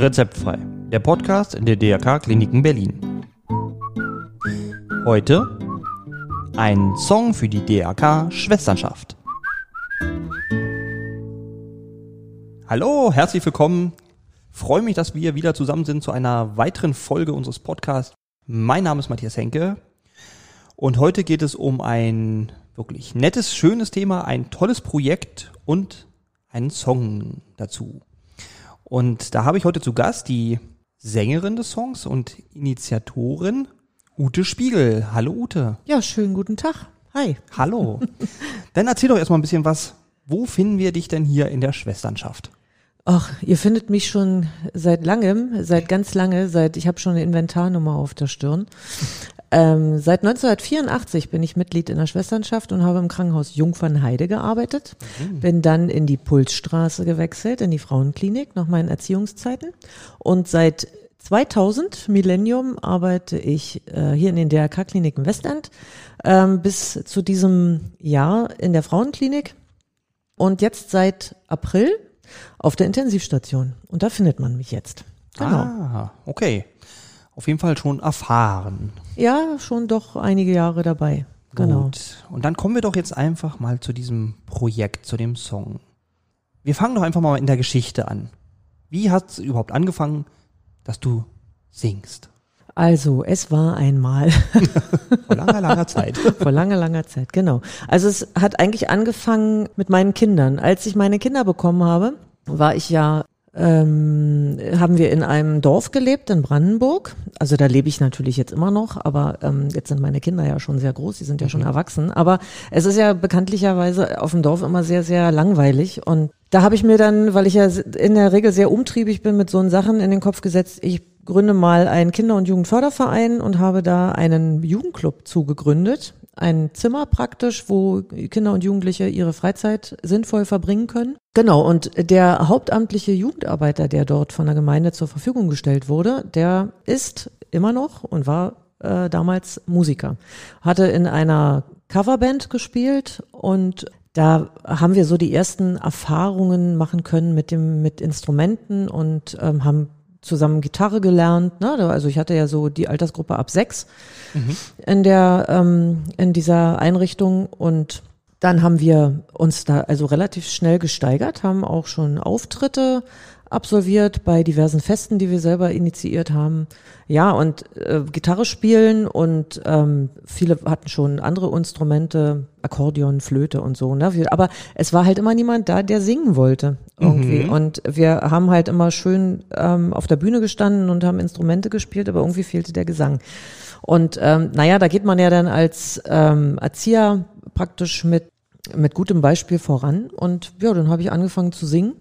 Rezeptfrei, der Podcast in der DRK Kliniken Berlin. Heute ein Song für die DRK Schwesternschaft. Hallo, herzlich willkommen. Freue mich, dass wir wieder zusammen sind zu einer weiteren Folge unseres Podcasts. Mein Name ist Matthias Henke und heute geht es um ein wirklich nettes, schönes Thema, ein tolles Projekt und einen Song dazu. Und da habe ich heute zu Gast die Sängerin des Songs und Initiatorin Ute Spiegel. Hallo Ute. Ja, schönen guten Tag. Hi. Hallo. Dann erzähl doch erstmal ein bisschen was. Wo finden wir dich denn hier in der Schwesternschaft? Ach, ihr findet mich schon seit langem, seit ganz lange, seit ich habe schon eine Inventarnummer auf der Stirn. Ähm, seit 1984 bin ich Mitglied in der Schwesternschaft und habe im Krankenhaus Jungfernheide gearbeitet. Mhm. Bin dann in die Pulsstraße gewechselt, in die Frauenklinik nach meinen Erziehungszeiten. Und seit 2000, Millennium, arbeite ich äh, hier in den DRK-Kliniken Westend ähm, bis zu diesem Jahr in der Frauenklinik und jetzt seit April auf der Intensivstation. Und da findet man mich jetzt. Genau. Ah, okay auf jeden Fall schon erfahren. Ja, schon doch einige Jahre dabei. Genau. Gut. Und dann kommen wir doch jetzt einfach mal zu diesem Projekt, zu dem Song. Wir fangen doch einfach mal in der Geschichte an. Wie hat es überhaupt angefangen, dass du singst? Also, es war einmal. Vor langer, langer Zeit. Vor langer, langer Zeit, genau. Also es hat eigentlich angefangen mit meinen Kindern. Als ich meine Kinder bekommen habe, war ich ja ähm, haben wir in einem Dorf gelebt in Brandenburg. Also da lebe ich natürlich jetzt immer noch, aber ähm, jetzt sind meine Kinder ja schon sehr groß, die sind ja schon mhm. erwachsen. Aber es ist ja bekanntlicherweise auf dem Dorf immer sehr, sehr langweilig. Und da habe ich mir dann, weil ich ja in der Regel sehr umtriebig bin mit so Sachen in den Kopf gesetzt, ich gründe mal einen Kinder- und Jugendförderverein und habe da einen Jugendclub zugegründet ein Zimmer praktisch, wo Kinder und Jugendliche ihre Freizeit sinnvoll verbringen können. Genau, und der hauptamtliche Jugendarbeiter, der dort von der Gemeinde zur Verfügung gestellt wurde, der ist immer noch und war äh, damals Musiker. Hatte in einer Coverband gespielt und da haben wir so die ersten Erfahrungen machen können mit dem mit Instrumenten und ähm, haben zusammen Gitarre gelernt. Ne? Also ich hatte ja so die Altersgruppe ab sechs mhm. in der ähm, in dieser Einrichtung und dann haben wir uns da also relativ schnell gesteigert, haben auch schon Auftritte absolviert bei diversen Festen, die wir selber initiiert haben. Ja, und äh, Gitarre spielen und ähm, viele hatten schon andere Instrumente, Akkordeon, Flöte und so. Ne? Aber es war halt immer niemand da, der singen wollte irgendwie. Mhm. Und wir haben halt immer schön ähm, auf der Bühne gestanden und haben Instrumente gespielt, aber irgendwie fehlte der Gesang. Und ähm, naja, da geht man ja dann als ähm, Erzieher praktisch mit mit gutem Beispiel voran. Und ja, dann habe ich angefangen zu singen.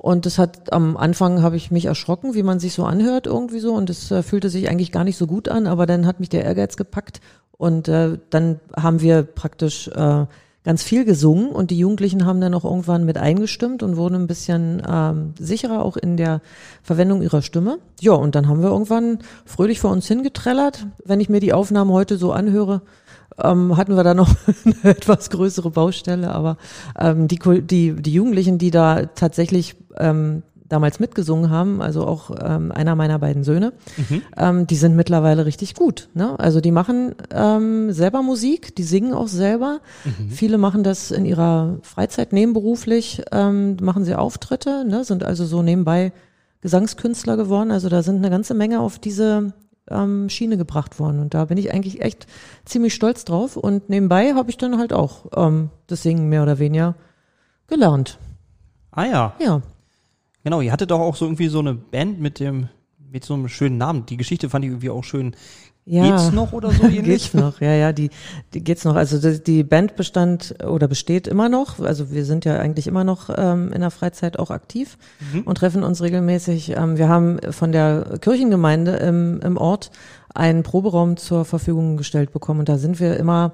Und das hat am Anfang habe ich mich erschrocken, wie man sich so anhört irgendwie so. Und es äh, fühlte sich eigentlich gar nicht so gut an, aber dann hat mich der Ehrgeiz gepackt. Und äh, dann haben wir praktisch äh, ganz viel gesungen und die Jugendlichen haben dann auch irgendwann mit eingestimmt und wurden ein bisschen ähm, sicherer auch in der Verwendung ihrer Stimme. Ja, und dann haben wir irgendwann fröhlich vor uns hingetrellert. Wenn ich mir die Aufnahmen heute so anhöre, ähm, hatten wir da noch eine etwas größere Baustelle, aber ähm, die, die, die Jugendlichen, die da tatsächlich ähm, damals mitgesungen haben, also auch ähm, einer meiner beiden Söhne, mhm. ähm, die sind mittlerweile richtig gut. Ne? Also die machen ähm, selber Musik, die singen auch selber. Mhm. Viele machen das in ihrer Freizeit nebenberuflich, ähm, machen sie Auftritte, ne? sind also so nebenbei Gesangskünstler geworden. Also da sind eine ganze Menge auf diese ähm, Schiene gebracht worden. Und da bin ich eigentlich echt ziemlich stolz drauf. Und nebenbei habe ich dann halt auch ähm, das Singen mehr oder weniger gelernt. Ah ja. Ja. Genau, ihr hattet doch auch so irgendwie so eine Band mit dem mit so einem schönen Namen. Die Geschichte fand ich irgendwie auch schön. Ja, geht's noch oder so ähnlich? geht's noch, ja, ja, die, die geht's noch. Also die, die Band bestand oder besteht immer noch. Also wir sind ja eigentlich immer noch ähm, in der Freizeit auch aktiv mhm. und treffen uns regelmäßig. Ähm, wir haben von der Kirchengemeinde im, im Ort einen Proberaum zur Verfügung gestellt bekommen und da sind wir immer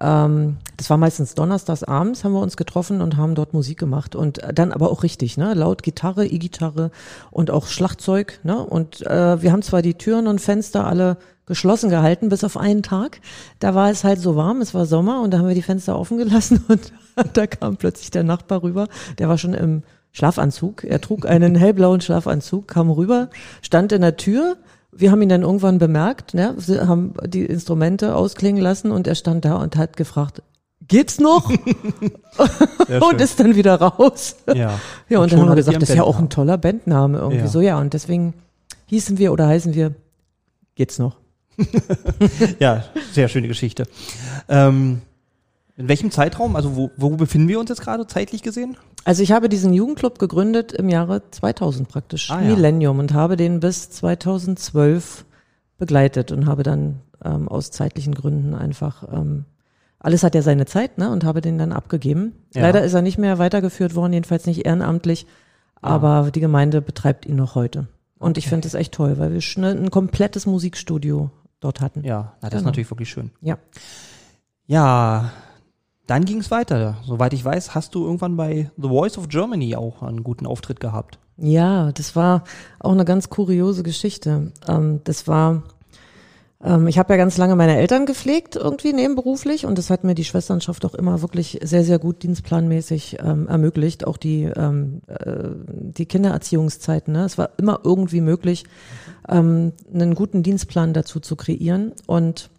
ähm, das war meistens donnerstags abends, haben wir uns getroffen und haben dort Musik gemacht. Und dann aber auch richtig, ne? Laut Gitarre, E-Gitarre und auch Schlagzeug, ne? Und äh, wir haben zwar die Türen und Fenster alle geschlossen gehalten, bis auf einen Tag. Da war es halt so warm, es war Sommer und da haben wir die Fenster offen gelassen und da kam plötzlich der Nachbar rüber, der war schon im Schlafanzug. Er trug einen hellblauen Schlafanzug, kam rüber, stand in der Tür. Wir haben ihn dann irgendwann bemerkt, ne, haben die Instrumente ausklingen lassen und er stand da und hat gefragt, geht's noch? und ist dann wieder raus. Ja. Ja, und, Und dann haben wir gesagt, das ist ja auch ein toller Bandname irgendwie Ja. so, ja. Und deswegen hießen wir oder heißen wir, geht's noch? Ja, sehr schöne Geschichte. Ähm, in welchem Zeitraum, also wo, wo befinden wir uns jetzt gerade zeitlich gesehen? Also ich habe diesen Jugendclub gegründet im Jahre 2000 praktisch, Ah, ja. Millennium, und habe den bis 2012 begleitet und habe dann ähm, aus zeitlichen Gründen einfach, ähm, alles hat ja seine Zeit, ne, und habe den dann abgegeben. Ja. Leider ist er nicht mehr weitergeführt worden, jedenfalls nicht ehrenamtlich, aber die Gemeinde betreibt ihn noch heute. Und ich finde es echt toll, weil wir schon ein komplettes Musikstudio dort hatten. Ja, na, das ist Genau. natürlich wirklich schön. Ja. Ja, dann ging es weiter. Soweit ich weiß, hast du irgendwann bei The Voice of Germany auch einen guten Auftritt gehabt. Ja, das war auch eine ganz kuriose Geschichte. Ähm, das war, ähm, ich habe ja ganz lange meine Eltern gepflegt, irgendwie nebenberuflich, und das hat mir die Schwesternschaft auch immer wirklich sehr, sehr gut dienstplanmäßig ähm, ermöglicht, auch die, ähm, äh, die Kindererziehungszeiten. Ne? Es war immer irgendwie möglich, ähm, einen guten Dienstplan dazu zu kreieren. Und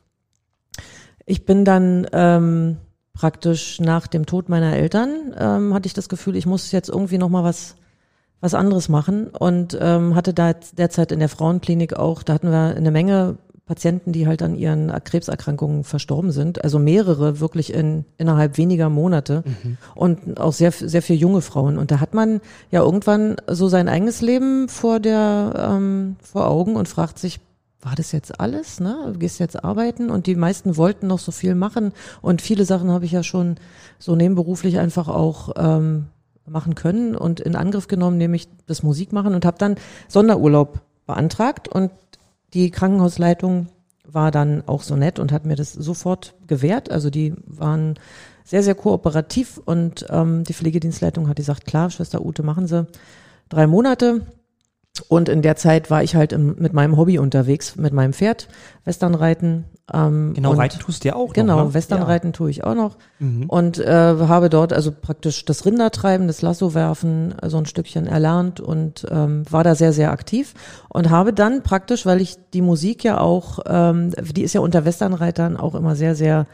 ich bin dann ähm, praktisch nach dem Tod meiner Eltern, ähm, hatte ich das Gefühl, ich muss jetzt irgendwie noch mal was was anderes machen und ähm, hatte da derzeit in der Frauenklinik auch, da hatten wir eine Menge Patienten, die halt an ihren Krebserkrankungen verstorben sind, also mehrere wirklich in innerhalb weniger Monate und auch sehr sehr viele junge Frauen. Und da hat man ja irgendwann so sein eigenes Leben vor der ähm, vor Augen und fragt sich war das jetzt alles, ne? Du gehst jetzt arbeiten und die meisten wollten noch so viel machen und viele Sachen habe ich ja schon so nebenberuflich einfach auch ähm, machen können und in Angriff genommen, nämlich das Musikmachen und habe dann Sonderurlaub beantragt und die Krankenhausleitung war dann auch so nett und hat mir das sofort gewährt. Also die waren sehr, sehr kooperativ und ähm, die Pflegedienstleitung hat gesagt, klar, Schwester Ute, machen Sie drei Monate. Und in der Zeit war ich halt im, mit meinem Hobby unterwegs, mit meinem Pferd, Westernreiten. Ähm, Genau, reiten tust du ja auch Genau, noch, ne? Westernreiten tue ich auch noch. Mhm. Und äh, habe dort also praktisch das Rindertreiben, das Lassowerfen äh, so ein Stückchen erlernt und ähm, war da sehr, sehr aktiv. Und habe dann praktisch, weil ich die Musik ja auch, ähm, die ist ja unter Westernreitern auch immer sehr, sehr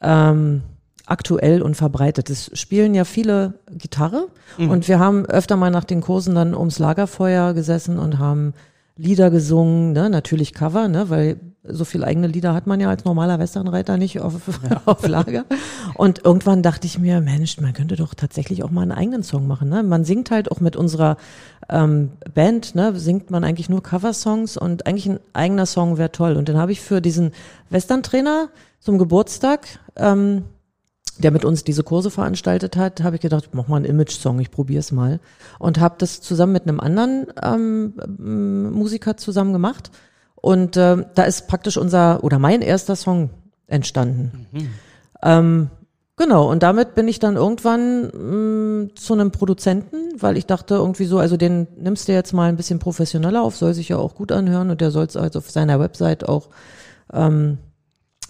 ähm, aktuell und verbreitet. Es spielen ja viele Gitarre und wir haben öfter mal nach den Kursen dann ums Lagerfeuer gesessen und haben Lieder gesungen, ne? natürlich Cover, ne? weil so viel eigene Lieder hat man ja als normaler Westernreiter nicht auf, auf Lager. Und irgendwann dachte ich mir, Mensch, man könnte doch tatsächlich auch mal einen eigenen Song machen. Ne? Man singt halt auch mit unserer ähm, Band, ne? singt man eigentlich nur Coversongs und eigentlich ein eigener Song wäre toll. Und dann habe ich für diesen Western-Trainer zum Geburtstag ähm, der mit uns diese Kurse veranstaltet hat, habe ich gedacht, mach mal einen Image-Song, ich probiere es mal. Und habe das zusammen mit einem anderen ähm, ähm, Musiker zusammen gemacht. Und ähm, da ist praktisch unser oder mein erster Song entstanden. Ähm, genau, und damit bin ich dann irgendwann mh, zu einem Produzenten, weil ich dachte irgendwie so, also den nimmst du jetzt mal ein bisschen professioneller auf, soll sich ja auch gut anhören und der soll es also auf seiner Website auch ähm,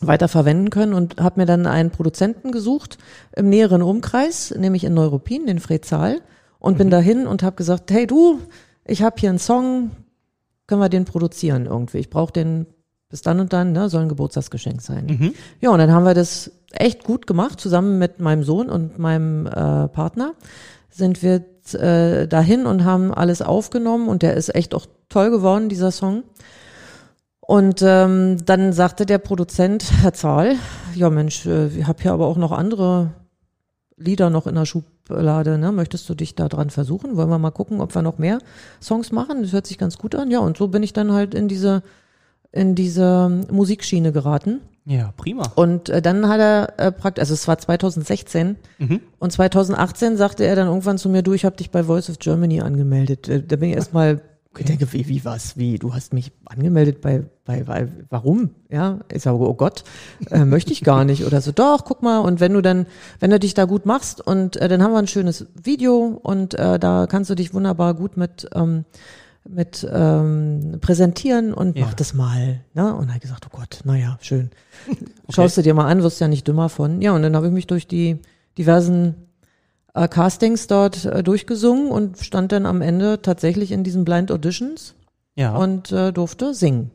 weiter verwenden können und habe mir dann einen Produzenten gesucht im näheren Umkreis, nämlich in Neuruppin, den Fred Zahl, und bin dahin und habe gesagt, hey du, ich habe hier einen Song, können wir den produzieren irgendwie? Ich brauche den bis dann und dann, ne, soll ein Geburtstagsgeschenk sein. Ja, und dann haben wir das echt gut gemacht, zusammen mit meinem Sohn und meinem äh, Partner sind wir äh, dahin und haben alles aufgenommen und der ist echt auch toll geworden, dieser Song. Und ähm, dann sagte der Produzent, Herr Zahl, ja Mensch, äh, ich habe hier aber auch noch andere Lieder noch in der Schublade, ne? Möchtest du dich da dran versuchen? Wollen wir mal gucken, ob wir noch mehr Songs machen? Das hört sich ganz gut an. Ja, und so bin ich dann halt in diese in diese Musikschiene geraten. Ja, prima. Und äh, dann hat er äh, praktisch, also es war 2016 und 2018 sagte er dann irgendwann zu mir, du, ich habe dich bei Voice of Germany angemeldet. Äh, da bin ich erstmal ich denke, wie, wie was, wie, du hast mich angemeldet bei, bei, bei warum? Ja, ich sage, oh Gott, äh, möchte ich gar nicht oder so. Doch, guck mal, und wenn du dann, wenn du dich da gut machst und äh, dann haben wir ein schönes Video und äh, da kannst du dich wunderbar gut mit ähm, mit ähm, präsentieren und Ja. mach das mal. Ne? Und er hat gesagt, oh Gott, naja, schön. Schaust du dir mal an, wirst ja nicht dümmer von. Ja, und dann habe ich mich durch die diversen äh, Castings dort äh, durchgesungen und stand dann am Ende tatsächlich in diesen Blind Auditions Ja. und äh, durfte singen.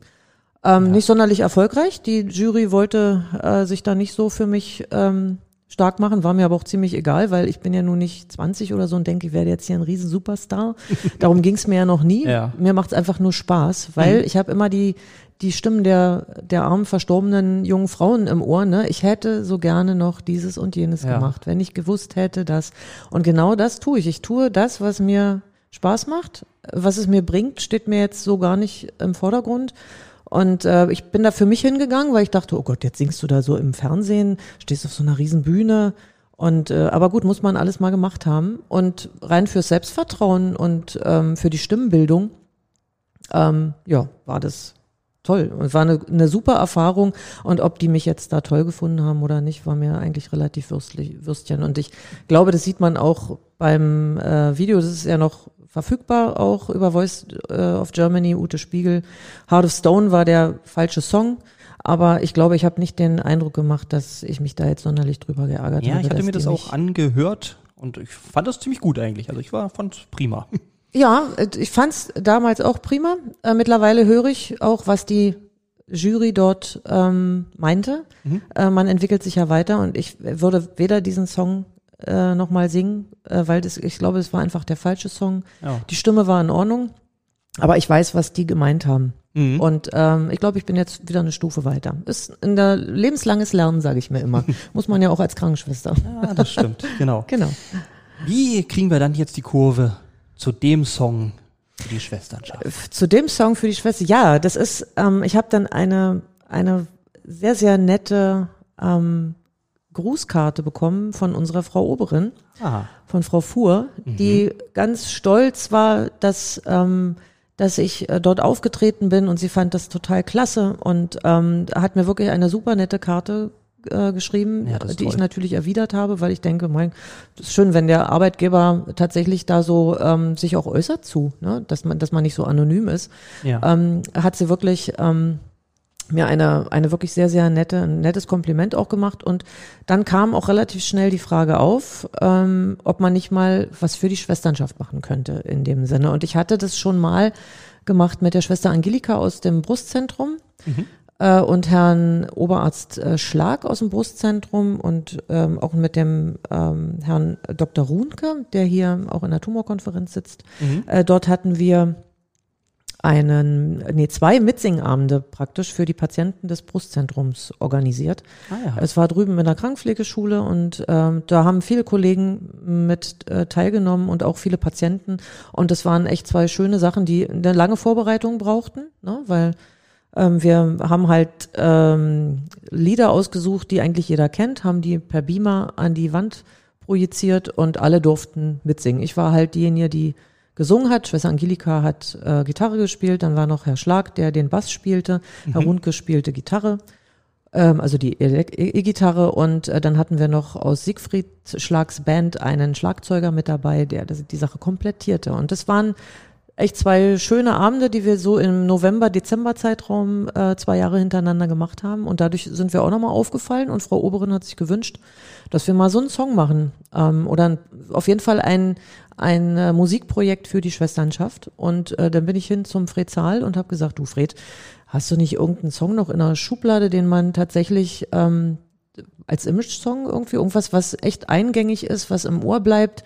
Ähm, Nicht sonderlich erfolgreich. Die Jury wollte äh, sich da nicht so für mich ähm, stark machen, war mir aber auch ziemlich egal, weil ich bin ja nun nicht 20 oder so und denke, ich werde jetzt hier ein riesen Superstar. Darum ging es mir ja noch nie. Ja. Mir macht es einfach nur Spaß, weil ich habe immer die die Stimmen der der armen verstorbenen jungen Frauen im Ohr. Ne? Ich hätte so gerne noch dieses und jenes Ja. gemacht, wenn ich gewusst hätte, das. Und genau das tue ich. Ich tue das, was mir Spaß macht, was es mir bringt, steht mir jetzt so gar nicht im Vordergrund. Und äh, ich bin da für mich hingegangen, weil ich dachte, oh Gott, jetzt singst du da so im Fernsehen, stehst auf so einer riesen Bühne. Und äh, aber gut, muss man alles mal gemacht haben. Und rein fürs Selbstvertrauen und ähm, für die Stimmenbildung, ähm, ja, war das toll. Und war eine, eine super Erfahrung. Und ob die mich jetzt da toll gefunden haben oder nicht, war mir eigentlich relativ würstlich, Würstchen. Und ich glaube, das sieht man auch beim äh, Video, das ist ja noch verfügbar, auch über Voice äh, of Germany, Ute Spiegel. Heart of Stone war der falsche Song. Aber ich glaube, ich habe nicht den Eindruck gemacht, dass ich mich da jetzt sonderlich drüber geärgert ja, habe. ich hatte mir das auch angehört und ich fand das ziemlich gut eigentlich. Also ich war fand's prima. Ja, äh, ich fand's damals auch prima. Äh, mittlerweile höre ich auch, was die Jury dort ähm, meinte. Äh, man entwickelt sich ja weiter und ich würde weder diesen Song äh, nochmal singen, äh, weil das, ich glaube, es war einfach der falsche Song. Ja. Die Stimme war in Ordnung, aber ich weiß, was die gemeint haben. Mhm. Und ähm, ich glaube, ich bin jetzt wieder eine Stufe weiter. Ist in der lebenslanges Lernen, sage ich mir immer. Muss man ja auch als Krankenschwester. Ja, das stimmt, genau. Genau. Wie kriegen wir dann jetzt die Kurve zu dem Song für die Schwesternschaft? Zu dem Song für die Schwester, ja, das ist, ähm, ich habe dann eine, eine sehr, sehr nette ähm, Grußkarte bekommen von unserer Frau Oberin, Ah, von Frau Fuhr, die ganz stolz war, dass, ähm, dass ich äh, dort aufgetreten bin und sie fand das total klasse und ähm, hat mir wirklich eine super nette Karte äh, geschrieben, Ja, die ich toll. natürlich erwidert habe, weil ich denke, mein, das ist schön, wenn der Arbeitgeber tatsächlich da so ähm, sich auch äußert zu, ne? dass man, dass man nicht so anonym ist ja. ähm, hat sie wirklich ähm, mir eine, eine wirklich sehr, sehr nette, ein nettes Kompliment auch gemacht. Und dann kam auch relativ schnell die Frage auf, ähm, ob man nicht mal was für die Schwesternschaft machen könnte in dem Sinne. Und ich hatte das schon mal gemacht mit der Schwester Angelika aus dem Brustzentrum. Äh, und Herrn Oberarzt äh, Schlag aus dem Brustzentrum und ähm, auch mit dem ähm, Herrn Dr. Runke, der hier auch in der Tumorkonferenz sitzt. Äh, dort hatten wir einen, nee, zwei Mitsingabende praktisch für die Patienten des Brustzentrums organisiert. ah, ja. Es war drüben in der Krankenpflegeschule und ähm, da haben viele Kollegen mit äh, teilgenommen und auch viele Patienten. Und das waren echt zwei schöne Sachen, die eine lange Vorbereitung brauchten, ne? weil ähm, wir haben halt ähm, Lieder ausgesucht, die eigentlich jeder kennt, haben die per Beamer an die Wand projiziert und alle durften mitsingen. Ich war halt diejenige, die gesungen hat. Schwester Angelika hat äh, Gitarre gespielt, dann war noch Herr Schlag, der den Bass spielte, Herr Rundke spielte Gitarre ähm, also die E- E-Gitarre und äh, dann hatten wir noch aus Siegfried Schlags Band einen Schlagzeuger mit dabei, der das, die Sache komplettierte. Und das waren echt zwei schöne Abende, die wir so im November, Dezember Zeitraum äh, zwei Jahre hintereinander gemacht haben. Und dadurch sind wir auch nochmal aufgefallen und Frau Oberin hat sich gewünscht, dass wir mal so einen Song machen ähm, oder ein, auf jeden Fall ein, ein äh, Musikprojekt für die Schwesternschaft. Und äh, dann bin ich hin zum Fred Zahl und habe gesagt, du Fred, hast du nicht irgendeinen Song noch in der Schublade, den man tatsächlich ähm, als Image-Song irgendwie, irgendwas, was echt eingängig ist, was im Ohr bleibt?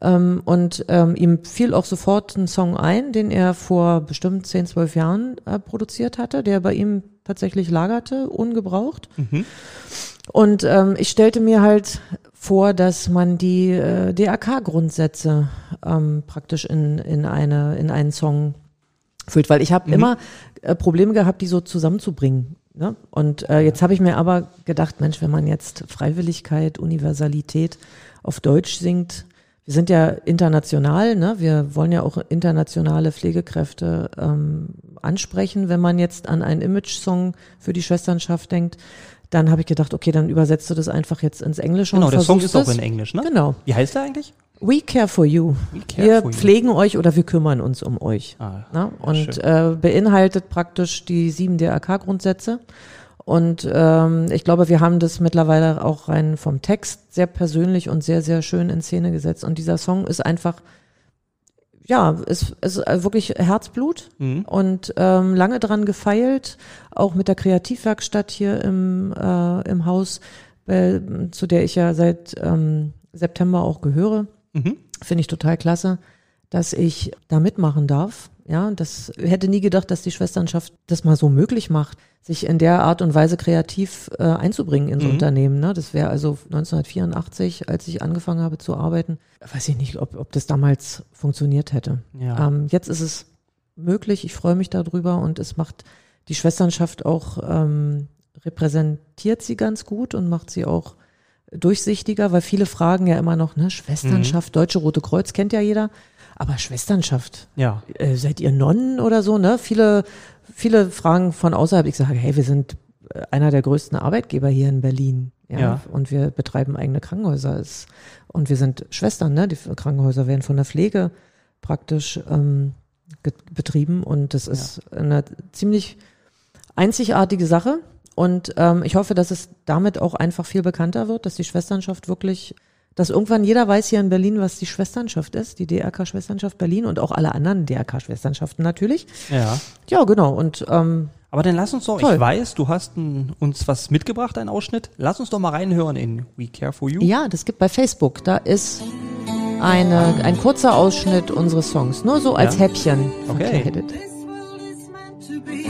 Ähm, und ähm, ihm fiel auch sofort ein Song ein, den er vor bestimmt 10, 12 Jahren äh, produziert hatte, der bei ihm tatsächlich lagerte, ungebraucht. Und ähm, ich stellte mir halt vor, dass man die äh, DRK-Grundsätze ähm, praktisch in, in, eine, in einen Song füllt, weil ich habe immer äh, Probleme gehabt, die so zusammenzubringen. Ne? Und äh, jetzt habe ich mir aber gedacht, Mensch, wenn man jetzt Freiwilligkeit, Universalität auf Deutsch singt, wir sind ja international, ne? wir wollen ja auch internationale Pflegekräfte ähm, ansprechen, wenn man jetzt an einen Image-Song für die Schwesternschaft denkt. Dann habe ich gedacht, okay, dann übersetzt du das einfach jetzt ins Englische Genau, der Song ist auch in Englisch, ne? Genau. Wie heißt der eigentlich? We care for you. We care wir for you. pflegen euch oder wir kümmern uns um euch. Ah, Ne? Und äh, beinhaltet praktisch die sieben DRK-Grundsätze. Und ähm, ich glaube, wir haben das mittlerweile auch rein vom Text sehr persönlich und sehr, sehr schön in Szene gesetzt. Und dieser Song ist einfach, ja, ist, ist wirklich Herzblut Mhm. und ähm, lange dran gefeilt, auch mit der Kreativwerkstatt hier im, äh, im Haus, äh, zu der ich ja seit ähm, September auch gehöre. Mhm. Finde ich total klasse, dass ich da mitmachen darf. Ja, das hätte nie gedacht, dass die Schwesternschaft das mal so möglich macht, sich in der Art und Weise kreativ äh, einzubringen ins Mhm. Unternehmen. Ne? Das wäre also 1984, als ich angefangen habe zu arbeiten, weiß ich nicht, ob, ob das damals funktioniert hätte. Ja. Ähm, jetzt ist es möglich, ich freue mich darüber und es macht die Schwesternschaft auch, ähm, repräsentiert sie ganz gut und macht sie auch durchsichtiger, weil viele fragen ja immer noch, ne, Schwesternschaft, Deutsche Rote Kreuz kennt ja jeder, aber Schwesternschaft, ja. äh, seid ihr Nonnen oder so, ne? Viele, viele fragen von außerhalb, ich sage, hey, wir sind äh, einer der größten Arbeitgeber hier in Berlin. Ja, Ja. und wir betreiben eigene Krankenhäuser. Und wir sind Schwestern, ne? Die Krankenhäuser werden von der Pflege praktisch ähm, betrieben und das ist eine ziemlich einzigartige Sache. Und ähm, ich hoffe, dass es damit auch einfach viel bekannter wird, dass die Schwesternschaft wirklich, dass irgendwann jeder weiß hier in Berlin, was die Schwesternschaft ist, die DRK-Schwesternschaft Berlin und auch alle anderen DRK-Schwesternschaften natürlich. Ja. Ja, genau. Und ähm, Aber dann lass uns doch, Toll. ich weiß, du hast n, uns was mitgebracht, einen Ausschnitt. Lass uns doch mal reinhören in We Care For You. ja, das gibt bei Facebook, da ist eine, ein kurzer Ausschnitt unseres Songs, nur so als Ja. Häppchen Okay. verkleidet. This world is meant to be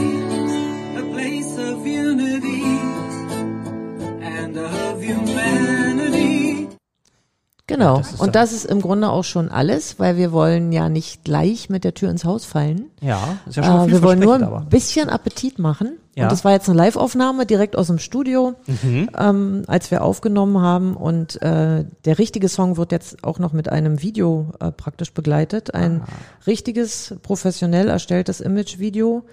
a place of unity and of humanity. Genau. das und das ist im Grunde auch schon alles, weil wir wollen ja nicht gleich mit der Tür ins Haus fallen. Ja, ist ja schon Äh, wir wollen nur ein aber. bisschen Appetit machen. Ja. Und das war jetzt eine Live-Aufnahme direkt aus dem Studio, Mhm. ähm, als wir aufgenommen haben. Und äh, der richtige Song wird jetzt auch noch mit einem Video äh, praktisch begleitet. Ein Ah. richtiges, professionell erstelltes Image-Video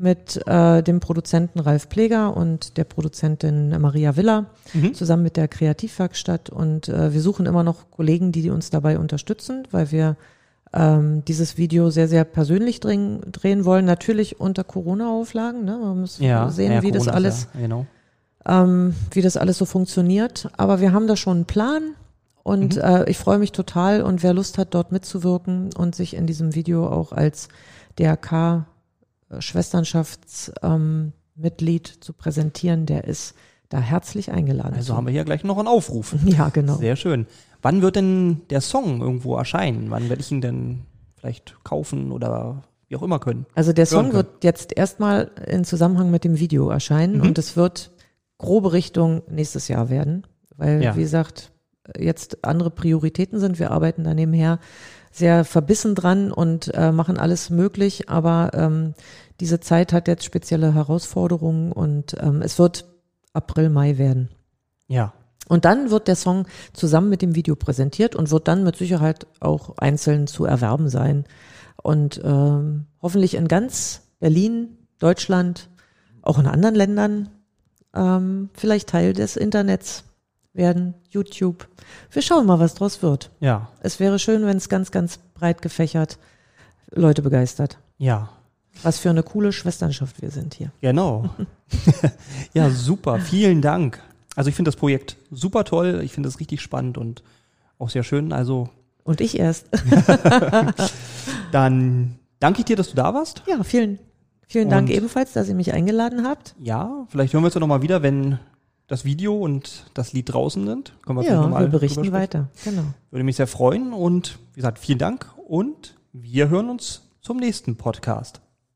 mit äh, dem Produzenten Ralf Pleger und der Produzentin Maria Villa Mhm. zusammen mit der Kreativwerkstatt. Und äh, wir suchen immer noch Kollegen, die uns dabei unterstützen, weil wir ähm, dieses Video sehr, sehr persönlich drehen, drehen wollen. Natürlich unter Corona-Auflagen. Ne? Man muss Ja, sehen, ja, wie das Corona alles ist Ja, genau. ähm, wie das alles so funktioniert. Aber wir haben da schon einen Plan und Mhm. äh, ich freue mich total. Und wer Lust hat, dort mitzuwirken und sich in diesem Video auch als DRK Schwesternschaftsmitglied ähm, zu präsentieren, der ist da herzlich eingeladen. Also zu. haben wir hier gleich noch einen Aufruf. ja, genau. Sehr schön. Wann wird denn der Song irgendwo erscheinen? Wann werde ich ihn denn vielleicht kaufen oder wie auch immer können? Also der Song wird jetzt erstmal in Zusammenhang mit dem Video erscheinen Mhm. und es wird grobe Richtung nächstes Jahr werden, weil Ja. wie gesagt jetzt andere Prioritäten sind. Wir arbeiten da nebenher sehr verbissen dran und äh, machen alles möglich, aber ähm, diese Zeit hat jetzt spezielle Herausforderungen und ähm, es wird April, Mai werden. Ja. Und dann wird der Song zusammen mit dem Video präsentiert und wird dann mit Sicherheit auch einzeln zu erwerben sein. Und ähm, hoffentlich in ganz Berlin, Deutschland, auch in anderen Ländern, ähm, vielleicht Teil des Internets werden, YouTube. Wir schauen mal, was draus wird. Ja. Es wäre schön, wenn es ganz, ganz breit gefächert Leute begeistert. Ja. Was für eine coole Schwesternschaft wir sind hier. Genau. ja, super. Vielen Dank. Also ich finde das Projekt super toll. Ich finde es richtig spannend und auch sehr schön. Also Und ich erst. dann danke ich dir, dass du da warst. Ja, vielen, vielen Dank Und- ebenfalls, dass ihr mich eingeladen habt. Ja, vielleicht hören wir uns ja nochmal wieder, wenn das Video und das Lied draußen sind. Können wir Ja, mal wir berichten weiter. Genau. Würde mich sehr freuen und wie gesagt, vielen Dank und wir hören uns zum nächsten Podcast.